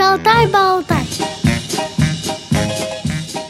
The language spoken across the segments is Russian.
Шалтай-болтай.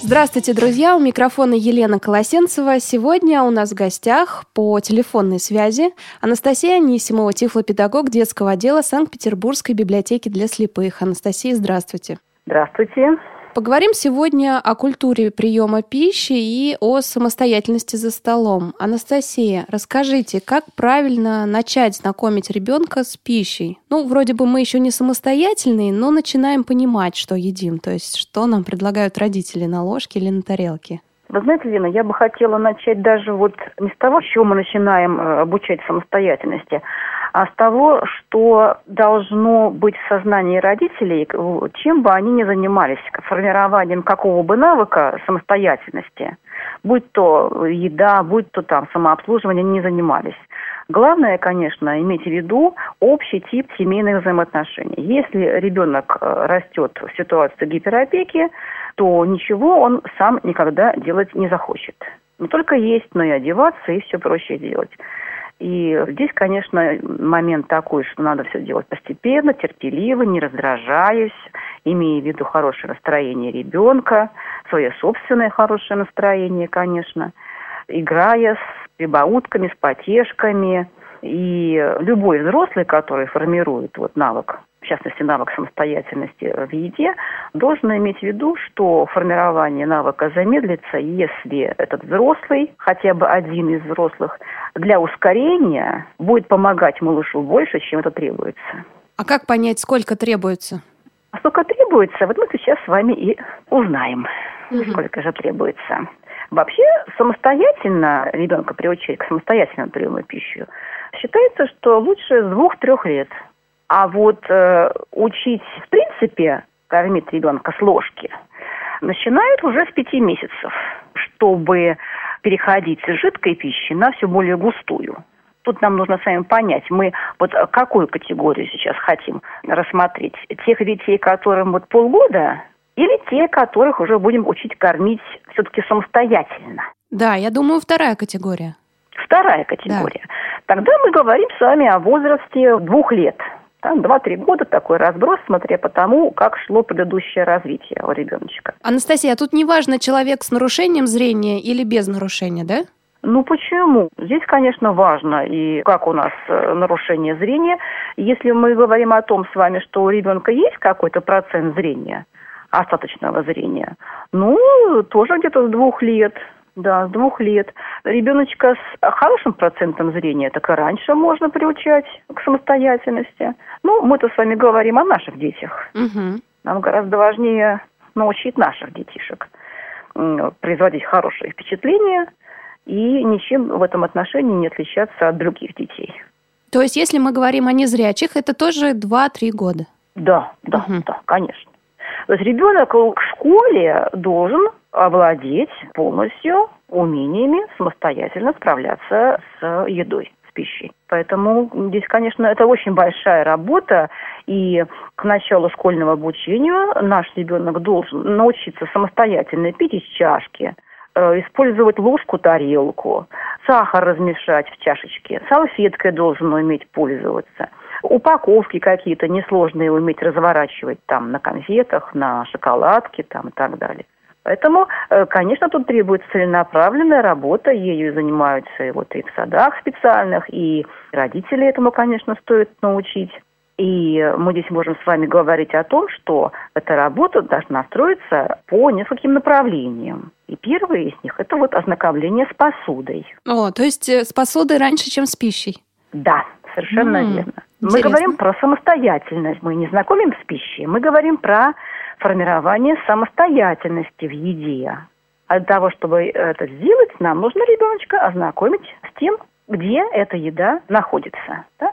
Здравствуйте, друзья! У микрофона Елена Колосенцева. Сегодня у нас в гостях по телефонной связи Анастасия Анисимова, тифлопедагог детского отдела Санкт-Петербургской библиотеки для слепых. Анастасия, здравствуйте. Здравствуйте. Поговорим сегодня о культуре приема пищи и о самостоятельности за столом. Анастасия, расскажите, как правильно начать знакомить ребенка с пищей? Ну, вроде бы мы еще не самостоятельные, но начинаем понимать, что едим, то есть что нам предлагают родители на ложке или на тарелке. Вы знаете, Лена, я бы хотела начать даже вот не с того, с чего мы начинаем э, обучать самостоятельности, а с того, что должно быть в сознании родителей, чем бы они ни занимались, формированием какого бы навыка самостоятельности, будь то еда, будь то там самообслуживание, они не занимались. Главное, конечно, иметь в виду общий тип семейных взаимоотношений. Если ребенок э, растет в ситуации гиперопеки, то ничего он сам никогда делать не захочет. Не только есть, но и одеваться и все прочее делать. И здесь, конечно, момент такой, что надо все делать постепенно, терпеливо, не раздражаясь, имея в виду хорошее настроение ребенка, свое собственное хорошее настроение, конечно, играя с прибаутками, с потешками. И любой взрослый, который формирует вот навык частности, навык самостоятельности в еде, должен иметь в виду, что формирование навыка замедлится, если этот взрослый, хотя бы один из взрослых, для ускорения будет помогать малышу больше, чем это требуется. А как понять, сколько требуется? А сколько требуется, вот мы сейчас с вами и узнаем, угу. сколько же требуется. Вообще, самостоятельно ребенка приучить к самостоятельному приему пищи считается, что лучше с двух-трех лет – а вот э, учить, в принципе, кормить ребенка с ложки начинают уже с пяти месяцев, чтобы переходить с жидкой пищи на все более густую. Тут нам нужно с вами понять, мы вот какую категорию сейчас хотим рассмотреть. Тех детей, которым вот полгода, или те, которых уже будем учить кормить все-таки самостоятельно. Да, я думаю, вторая категория. Вторая категория. Да. Тогда мы говорим с вами о возрасте двух лет – там 2-3 года такой разброс, смотря по тому, как шло предыдущее развитие у ребеночка. Анастасия, а тут не важно, человек с нарушением зрения или без нарушения, да? Ну почему? Здесь, конечно, важно и как у нас э, нарушение зрения. Если мы говорим о том с вами, что у ребенка есть какой-то процент зрения, остаточного зрения, ну, тоже где-то с двух лет, да, с двух лет. Ребеночка с хорошим процентом зрения, так и раньше можно приучать к самостоятельности. Ну, мы-то с вами говорим о наших детях. Угу. Нам гораздо важнее научить наших детишек производить хорошее впечатление и ничем в этом отношении не отличаться от других детей. То есть, если мы говорим о незрячих, это тоже 2-3 года? Да, да, угу. да, конечно. То есть ребенок к школе должен овладеть полностью умениями самостоятельно справляться с едой с пищей. Поэтому здесь, конечно, это очень большая работа, и к началу школьного обучения наш ребенок должен научиться самостоятельно пить из чашки, э, использовать ложку, тарелку, сахар размешать в чашечке, салфеткой должен уметь пользоваться – упаковки какие-то несложные уметь разворачивать там на конфетах, на шоколадке там и так далее. Поэтому, э, конечно, тут требуется целенаправленная работа, ею занимаются и вот и в садах специальных, и родители этому, конечно, стоит научить. И мы здесь можем с вами говорить о том, что эта работа должна строиться по нескольким направлениям. И первое из них – это вот ознакомление с посудой. О, то есть э, с посудой раньше, чем с пищей? Да, совершенно mm, верно. Мы интересно. говорим про самостоятельность, мы не знакомим с пищей, мы говорим про формирование самостоятельности в еде. А для того, чтобы это сделать, нам нужно ребеночка ознакомить с тем, где эта еда находится. Да?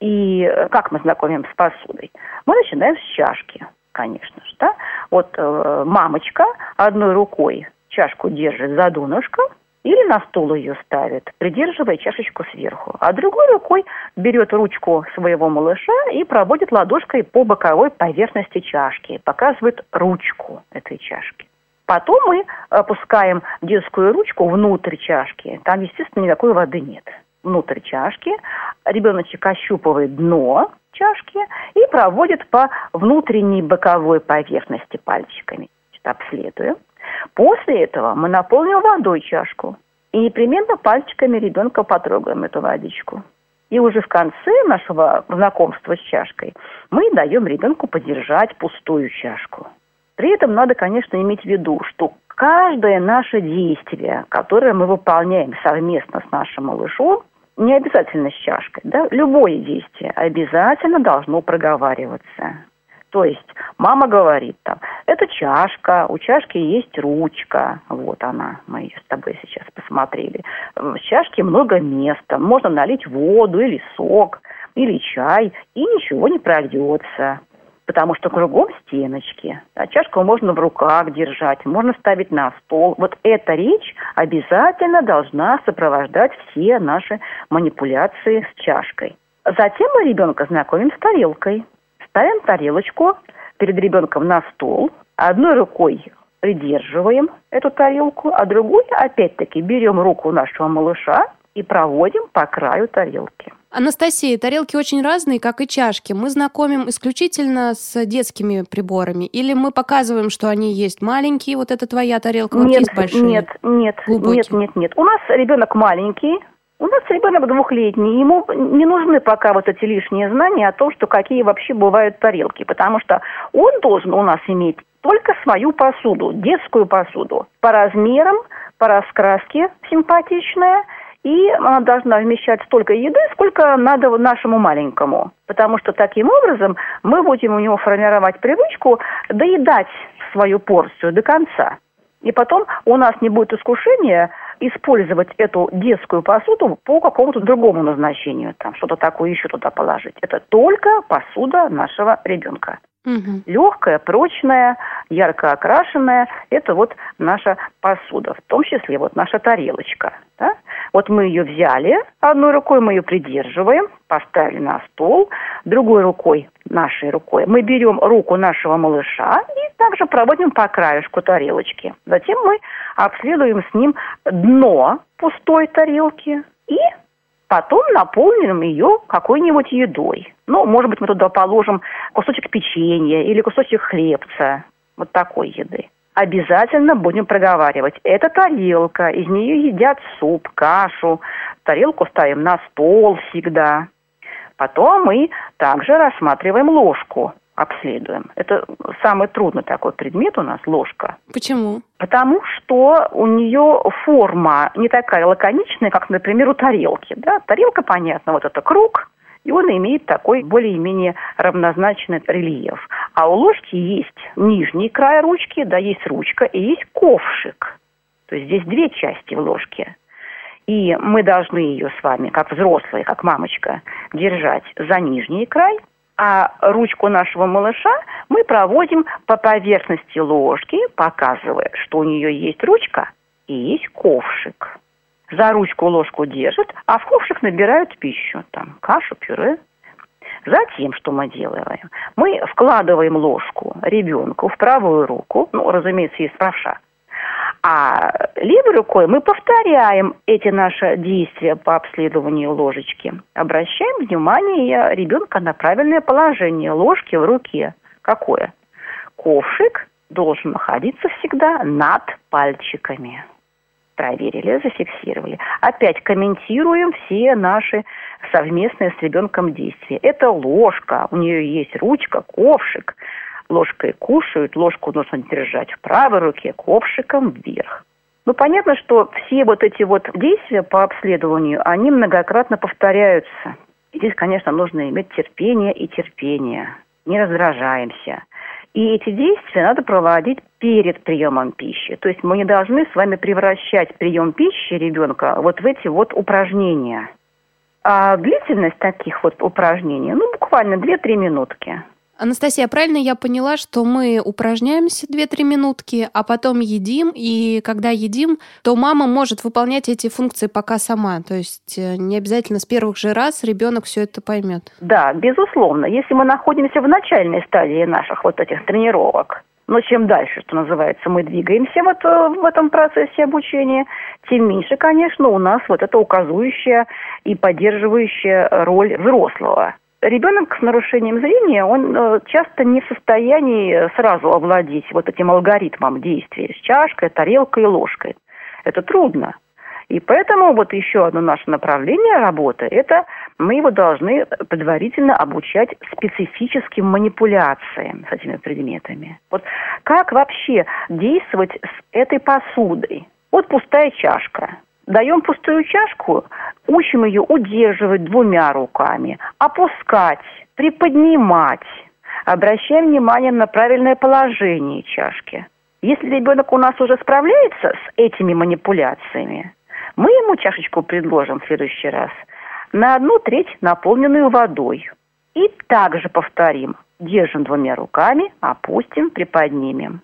И как мы знакомим с посудой? Мы начинаем с чашки, конечно же. Да? Вот э, мамочка одной рукой чашку держит за донышко, или на стол ее ставит, придерживая чашечку сверху. А другой рукой берет ручку своего малыша и проводит ладошкой по боковой поверхности чашки, показывает ручку этой чашки. Потом мы опускаем детскую ручку внутрь чашки. Там, естественно, никакой воды нет. Внутрь чашки ребеночек ощупывает дно чашки и проводит по внутренней боковой поверхности пальчиками. Обследуем. После этого мы наполним водой чашку и непременно пальчиками ребенка потрогаем эту водичку. И уже в конце нашего знакомства с чашкой мы даем ребенку подержать пустую чашку. При этом надо, конечно, иметь в виду, что каждое наше действие, которое мы выполняем совместно с нашим малышом, не обязательно с чашкой, да, любое действие обязательно должно проговариваться. То есть мама говорит там, это чашка, у чашки есть ручка, вот она, мы ее с тобой сейчас посмотрели. В чашке много места, можно налить воду или сок, или чай, и ничего не прольется потому что кругом стеночки. А чашку можно в руках держать, можно ставить на стол. Вот эта речь обязательно должна сопровождать все наши манипуляции с чашкой. Затем мы ребенка знакомим с тарелкой. Ставим тарелочку перед ребенком на стол, одной рукой придерживаем эту тарелку, а другой, опять-таки, берем руку нашего малыша и проводим по краю тарелки. Анастасия, тарелки очень разные, как и чашки. Мы знакомим исключительно с детскими приборами? Или мы показываем, что они есть маленькие, вот это твоя тарелка, вот нет, есть большие? Нет, нет, глубокие. нет, нет, нет. У нас ребенок маленький, у нас ребенок двухлетний, ему не нужны пока вот эти лишние знания о том, что какие вообще бывают тарелки, потому что он должен у нас иметь только свою посуду, детскую посуду, по размерам, по раскраске симпатичная – и она должна вмещать столько еды, сколько надо нашему маленькому. Потому что таким образом мы будем у него формировать привычку доедать свою порцию до конца. И потом у нас не будет искушения использовать эту детскую посуду по какому-то другому назначению, там что-то такое еще туда положить. Это только посуда нашего ребенка. Легкая, прочная, ярко окрашенная – это вот наша посуда, в том числе вот наша тарелочка. Да? Вот мы ее взяли, одной рукой мы ее придерживаем, поставили на стол, другой рукой, нашей рукой, мы берем руку нашего малыша и также проводим по краешку тарелочки. Затем мы обследуем с ним дно пустой тарелки и Потом наполним ее какой-нибудь едой. Ну, может быть, мы туда положим кусочек печенья или кусочек хлебца. Вот такой еды. Обязательно будем проговаривать. Это тарелка, из нее едят суп, кашу. Тарелку ставим на стол всегда. Потом мы также рассматриваем ложку обследуем. Это самый трудный такой предмет у нас, ложка. Почему? Потому что у нее форма не такая лаконичная, как, например, у тарелки. Да? Тарелка, понятно, вот это круг, и он имеет такой более-менее равнозначный рельеф. А у ложки есть нижний край ручки, да, есть ручка и есть ковшик. То есть здесь две части в ложке. И мы должны ее с вами, как взрослые, как мамочка, держать за нижний край – а ручку нашего малыша мы проводим по поверхности ложки, показывая, что у нее есть ручка и есть ковшик. За ручку ложку держат, а в ковшик набирают пищу, там кашу, пюре. Затем, что мы делаем? Мы вкладываем ложку ребенку в правую руку, ну, разумеется, есть правша, а левой рукой мы повторяем эти наши действия по обследованию ложечки. Обращаем внимание ребенка на правильное положение ложки в руке. Какое? Ковшик должен находиться всегда над пальчиками. Проверили, зафиксировали. Опять комментируем все наши совместные с ребенком действия. Это ложка, у нее есть ручка, ковшик ложкой кушают, ложку нужно держать в правой руке, ковшиком вверх. Ну, понятно, что все вот эти вот действия по обследованию, они многократно повторяются. Здесь, конечно, нужно иметь терпение и терпение. Не раздражаемся. И эти действия надо проводить перед приемом пищи. То есть мы не должны с вами превращать прием пищи ребенка вот в эти вот упражнения. А длительность таких вот упражнений, ну, буквально 2-3 минутки. Анастасия, правильно я поняла, что мы упражняемся 2-3 минутки, а потом едим, и когда едим, то мама может выполнять эти функции пока сама. То есть э, не обязательно с первых же раз ребенок все это поймет. Да, безусловно. Если мы находимся в начальной стадии наших вот этих тренировок, но чем дальше, что называется, мы двигаемся вот в этом процессе обучения, тем меньше, конечно, у нас вот эта указующая и поддерживающая роль взрослого. Ребенок с нарушением зрения, он э, часто не в состоянии сразу овладеть вот этим алгоритмом действия с чашкой, тарелкой и ложкой. Это трудно. И поэтому вот еще одно наше направление работы – это мы его должны предварительно обучать специфическим манипуляциям с этими предметами. Вот как вообще действовать с этой посудой? Вот пустая чашка. Даем пустую чашку, учим ее удерживать двумя руками, опускать, приподнимать. Обращаем внимание на правильное положение чашки. Если ребенок у нас уже справляется с этими манипуляциями, мы ему чашечку предложим в следующий раз на одну треть наполненную водой. И также повторим. Держим двумя руками, опустим, приподнимем.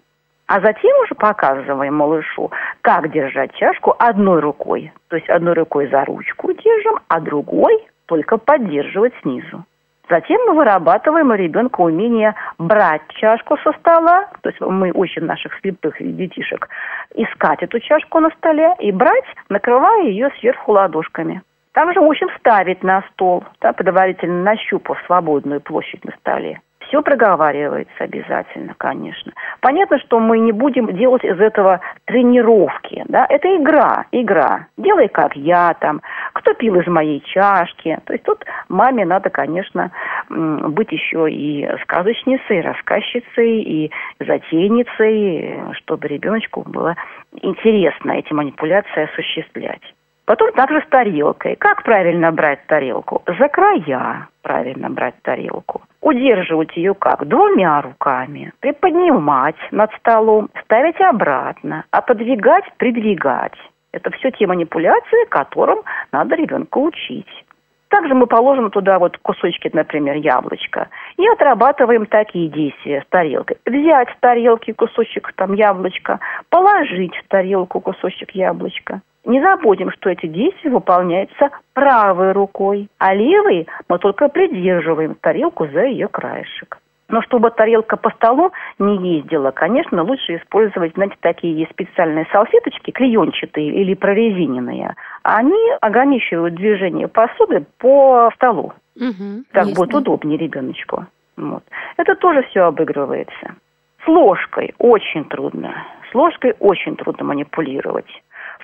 А затем уже показываем малышу, как держать чашку одной рукой. То есть одной рукой за ручку держим, а другой только поддерживать снизу. Затем мы вырабатываем у ребенка умение брать чашку со стола, то есть мы учим наших слепых детишек искать эту чашку на столе и брать, накрывая ее сверху ладошками. Также учим ставить на стол, да, предварительно нащупав свободную площадь на столе. Все проговаривается обязательно, конечно. Понятно, что мы не будем делать из этого тренировки. Да? Это игра, игра. Делай как я там, кто пил из моей чашки. То есть тут маме надо, конечно, быть еще и сказочницей, и рассказчицей, и затейницей, чтобы ребеночку было интересно эти манипуляции осуществлять. Потом также с тарелкой. Как правильно брать тарелку? За края правильно брать тарелку. Удерживать ее как? Двумя руками. Приподнимать над столом, ставить обратно, а подвигать, придвигать. Это все те манипуляции, которым надо ребенка учить. Также мы положим туда вот кусочки, например, яблочка, и отрабатываем такие действия с тарелкой. Взять с тарелки кусочек там яблочка, положить в тарелку кусочек яблочка. Не забудем, что эти действия выполняются правой рукой, а левой мы только придерживаем тарелку за ее краешек. Но чтобы тарелка по столу не ездила, конечно, лучше использовать, знаете, такие специальные салфеточки, клеенчатые или прорезиненные. Они ограничивают движение посуды по столу. Угу, так будет удобнее ребеночку. Вот. Это тоже все обыгрывается. С ложкой очень трудно. С ложкой очень трудно манипулировать.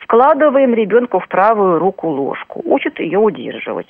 Вкладываем ребенку в правую руку ложку, учат ее удерживать.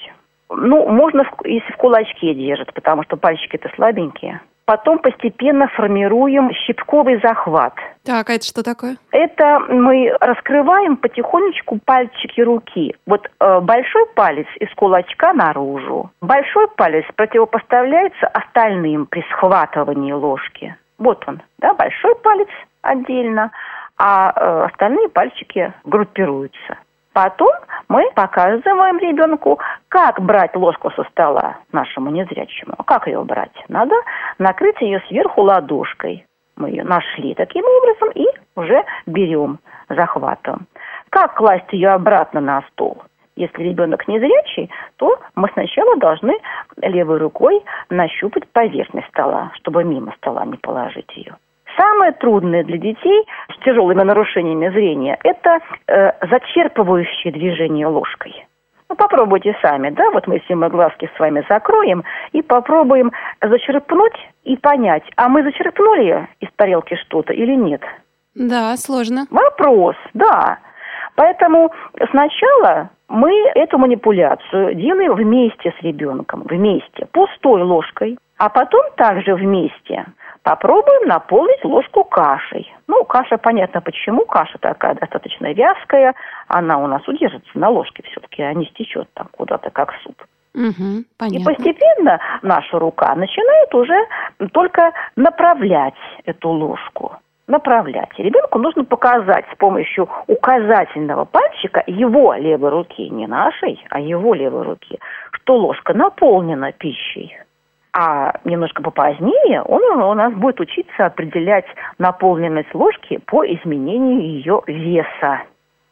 Ну, можно, если в кулачке держит, потому что пальчики-то слабенькие. Потом постепенно формируем щипковый захват. Так, а это что такое? Это мы раскрываем потихонечку пальчики руки. Вот э, большой палец из кулачка наружу. Большой палец противопоставляется остальным при схватывании ложки. Вот он, да, большой палец отдельно, а э, остальные пальчики группируются. Потом мы показываем ребенку, как брать ложку со стола нашему незрячему. Как ее брать? Надо накрыть ее сверху ладошкой. Мы ее нашли таким образом и уже берем захватом. Как класть ее обратно на стол? Если ребенок незрячий, то мы сначала должны левой рукой нащупать поверхность стола, чтобы мимо стола не положить ее. Самое трудное для детей с тяжелыми нарушениями зрения – это э, зачерпывающее движение ложкой. Ну, попробуйте сами, да, вот мы все мы глазки с вами закроем и попробуем зачерпнуть и понять, а мы зачерпнули из тарелки что-то или нет. Да, сложно. Вопрос, да. Поэтому сначала мы эту манипуляцию делаем вместе с ребенком, вместе, пустой ложкой, а потом также вместе – Попробуем наполнить ложку кашей. Ну, каша, понятно почему. Каша такая достаточно вязкая. Она у нас удержится на ложке все-таки, а не стечет там куда-то, как суп. Угу, понятно. И постепенно наша рука начинает уже только направлять эту ложку. Направлять. И ребенку нужно показать с помощью указательного пальчика его левой руки, не нашей, а его левой руки, что ложка наполнена пищей. А немножко попозднее он у нас будет учиться определять наполненность ложки по изменению ее веса.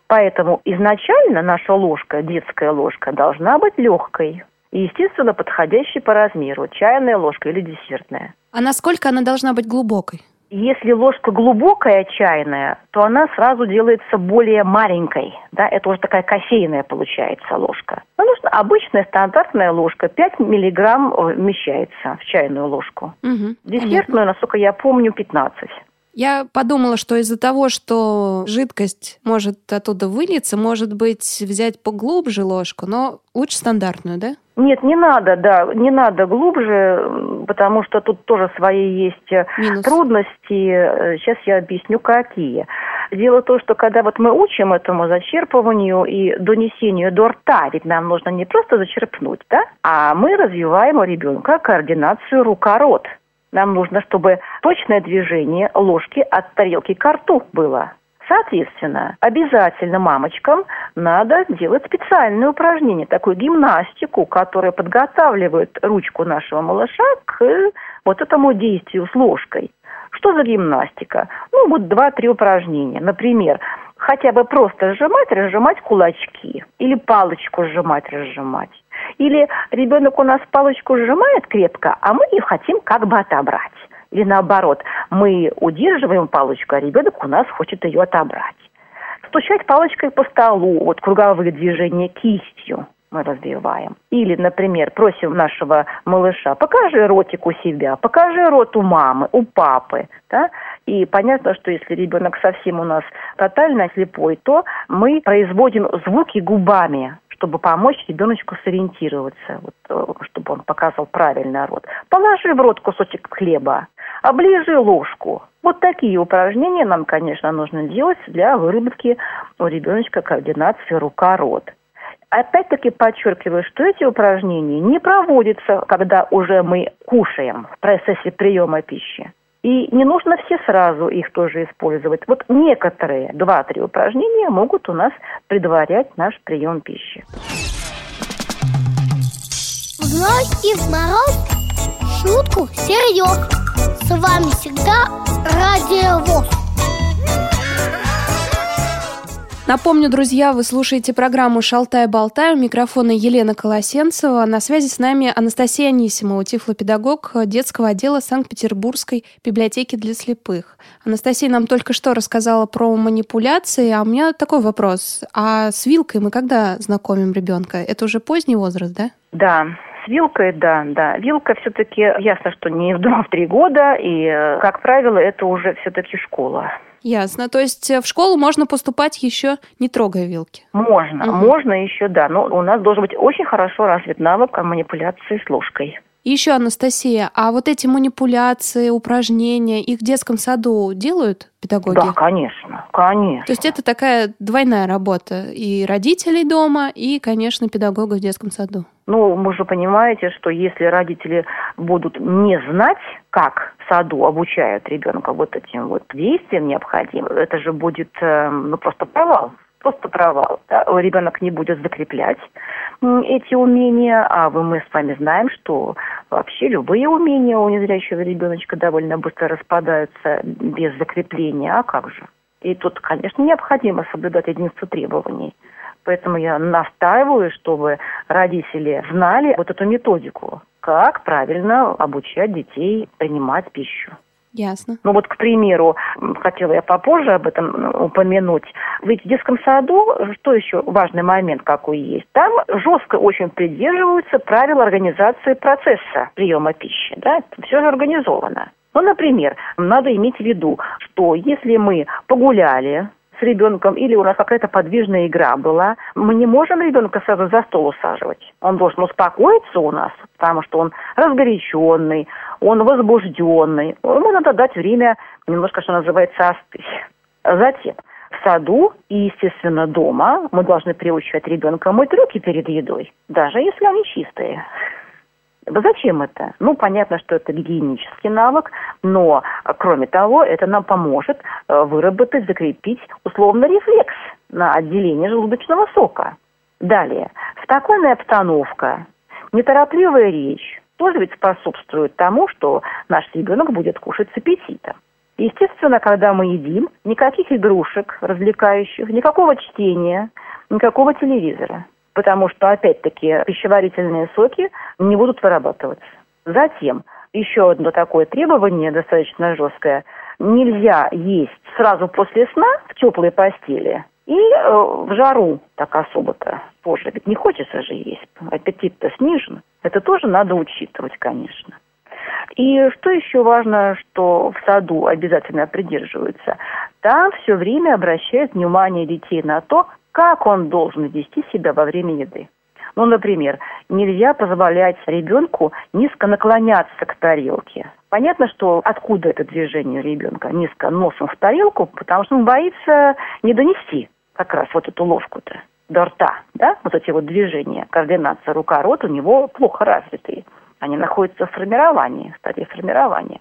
Поэтому изначально наша ложка, детская ложка, должна быть легкой. И, естественно, подходящей по размеру, чайная ложка или десертная. А насколько она должна быть глубокой? Если ложка глубокая чайная, то она сразу делается более маленькой. Да? Это уже такая кофейная получается ложка. Конечно, обычная стандартная ложка 5 миллиграмм вмещается в чайную ложку. Угу, Десертную, понятно. насколько я помню, 15. Я подумала, что из-за того, что жидкость может оттуда вылиться, может быть, взять поглубже ложку, но лучше стандартную, да? Нет, не надо, да, не надо глубже, потому что тут тоже свои есть э, Минус. трудности. Сейчас я объясню, какие. Дело в том, что когда вот мы учим этому зачерпыванию и донесению до рта, ведь нам нужно не просто зачерпнуть, да, а мы развиваем у ребенка координацию рука-рот. Нам нужно, чтобы точное движение ложки от тарелки к рту было. Соответственно, обязательно мамочкам надо делать специальное упражнение, такую гимнастику, которая подготавливает ручку нашего малыша к вот этому действию с ложкой. Что за гимнастика? Ну, вот два-три упражнения. Например, хотя бы просто сжимать, разжимать кулачки. Или палочку сжимать, разжимать. Или ребенок у нас палочку сжимает крепко, а мы ее хотим как бы отобрать. Или наоборот, мы удерживаем палочку, а ребенок у нас хочет ее отобрать. Стучать палочкой по столу, вот круговые движения кистью мы развиваем. Или, например, просим нашего малыша, покажи ротик у себя, покажи рот у мамы, у папы. Да? И понятно, что если ребенок совсем у нас тотально слепой, то мы производим звуки губами, чтобы помочь ребеночку сориентироваться, вот, э, чтобы он показал правильный рот. Положи в рот кусочек хлеба, оближи ложку. Вот такие упражнения нам, конечно, нужно делать для выработки у ребеночка координации рука-рот. Опять-таки подчеркиваю, что эти упражнения не проводятся, когда уже мы кушаем в процессе приема пищи. И не нужно все сразу их тоже использовать. Вот некоторые два-три упражнения могут у нас предварять наш прием пищи. Вновь и мороз шутку серьез. С вами всегда Радио ВОЗ. Напомню, друзья, вы слушаете программу «Шалтай-болтай». У микрофона Елена Колосенцева. На связи с нами Анастасия Анисимова, тифлопедагог детского отдела Санкт-Петербургской библиотеки для слепых. Анастасия нам только что рассказала про манипуляции, а у меня такой вопрос. А с вилкой мы когда знакомим ребенка? Это уже поздний возраст, да? Да, с вилкой, да, да. Вилка все-таки ясно, что не в 2-3 года, и, э, как правило, это уже все-таки школа. Ясно. То есть э, в школу можно поступать еще не трогая вилки? Можно, угу. можно еще, да. Но у нас должен быть очень хорошо развит навык манипуляции с ложкой. Еще, Анастасия, а вот эти манипуляции, упражнения, их в детском саду делают педагоги? Да, конечно, конечно. То есть это такая двойная работа и родителей дома, и, конечно, педагога в детском саду. Ну, вы же понимаете, что если родители будут не знать, как в саду обучают ребенка вот этим вот действиям необходимым, это же будет э, ну, просто провал просто провал. Да? Ребенок не будет закреплять эти умения, а вы, мы с вами знаем, что вообще любые умения у незрячего ребеночка довольно быстро распадаются без закрепления. А как же? И тут, конечно, необходимо соблюдать единство требований. Поэтому я настаиваю, чтобы родители знали вот эту методику, как правильно обучать детей принимать пищу. Ясно. Ну вот, к примеру, хотела я попозже об этом ну, упомянуть. Ведь в детском саду, что еще важный момент какой есть, там жестко очень придерживаются правил организации процесса приема пищи. Да? Все же организовано. Ну, например, надо иметь в виду, что если мы погуляли, ребенком или у нас какая-то подвижная игра была, мы не можем ребенка сразу за стол усаживать. Он должен успокоиться у нас, потому что он разгоряченный, он возбужденный. Ему надо дать время немножко, что называется, остыть. Затем в саду и, естественно, дома мы должны приучать ребенка мыть руки перед едой, даже если они чистые. Зачем это? Ну, понятно, что это гигиенический навык, но, кроме того, это нам поможет э, выработать, закрепить условно рефлекс на отделение желудочного сока. Далее, спокойная обстановка, неторопливая речь тоже ведь способствует тому, что наш ребенок будет кушать с аппетитом. Естественно, когда мы едим, никаких игрушек развлекающих, никакого чтения, никакого телевизора потому что, опять-таки, пищеварительные соки не будут вырабатываться. Затем, еще одно такое требование достаточно жесткое. Нельзя есть сразу после сна в теплой постели И э, в жару так особо-то позже, ведь не хочется же есть, аппетит-то снижен. Это тоже надо учитывать, конечно. И что еще важно, что в саду обязательно придерживаются, там все время обращают внимание детей на то, как он должен вести себя во время еды. Ну, например, нельзя позволять ребенку низко наклоняться к тарелке. Понятно, что откуда это движение ребенка низко носом в тарелку, потому что он боится не донести как раз вот эту ложку-то до рта, да, вот эти вот движения, координация рука-рот у него плохо развитые. Они находятся в формировании, в стадии формирования.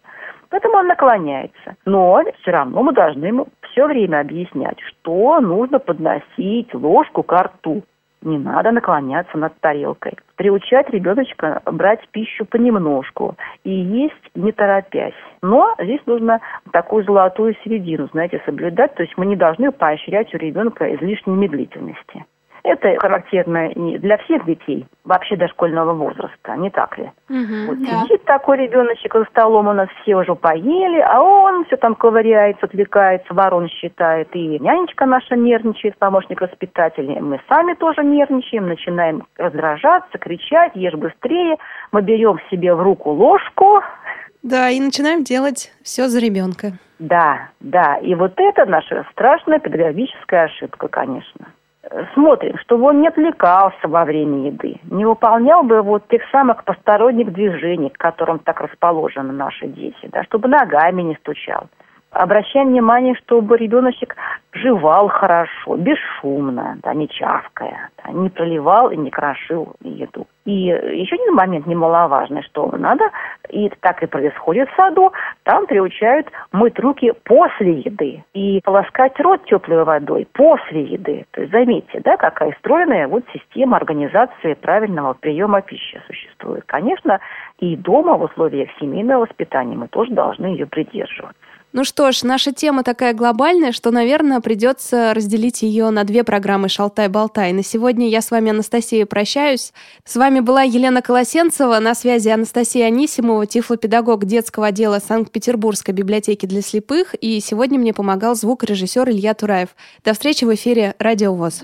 Поэтому он наклоняется. Но все равно мы должны ему все время объяснять, что нужно подносить ложку к рту. Не надо наклоняться над тарелкой. Приучать ребеночка брать пищу понемножку и есть не торопясь. Но здесь нужно такую золотую середину, знаете, соблюдать. То есть мы не должны поощрять у ребенка излишней медлительности. Это характерно не для всех детей, вообще дошкольного возраста, не так ли? Угу, вот да. сидит такой ребеночек за столом, у нас все уже поели, а он все там ковыряется, отвлекается, ворон считает. И нянечка наша нервничает, помощник воспитателя. Мы сами тоже нервничаем, начинаем раздражаться, кричать, ешь быстрее. Мы берем себе в руку ложку, Да, и начинаем делать все за ребенка. Да, да. И вот это наша страшная педагогическая ошибка, конечно. Смотрим, чтобы он не отвлекался во время еды, не выполнял бы вот тех самых посторонних движений, к которым так расположены наши дети, да, чтобы ногами не стучал. Обращаем внимание, чтобы ребеночек жевал хорошо, бесшумно, да, не чавкая, да, не проливал и не крошил еду. И еще один момент немаловажный, что надо, и так и происходит в саду, там приучают мыть руки после еды и полоскать рот теплой водой после еды. То есть заметьте, да, какая стройная вот система организации правильного приема пищи существует. Конечно, и дома в условиях семейного воспитания мы тоже должны ее придерживаться. Ну что ж, наша тема такая глобальная, что, наверное, придется разделить ее на две программы «Шалтай-болтай». На сегодня я с вами, Анастасия, прощаюсь. С вами была Елена Колосенцева, на связи Анастасия Анисимова, тифлопедагог детского отдела Санкт-Петербургской библиотеки для слепых, и сегодня мне помогал звукорежиссер Илья Тураев. До встречи в эфире «Радио ВОЗ».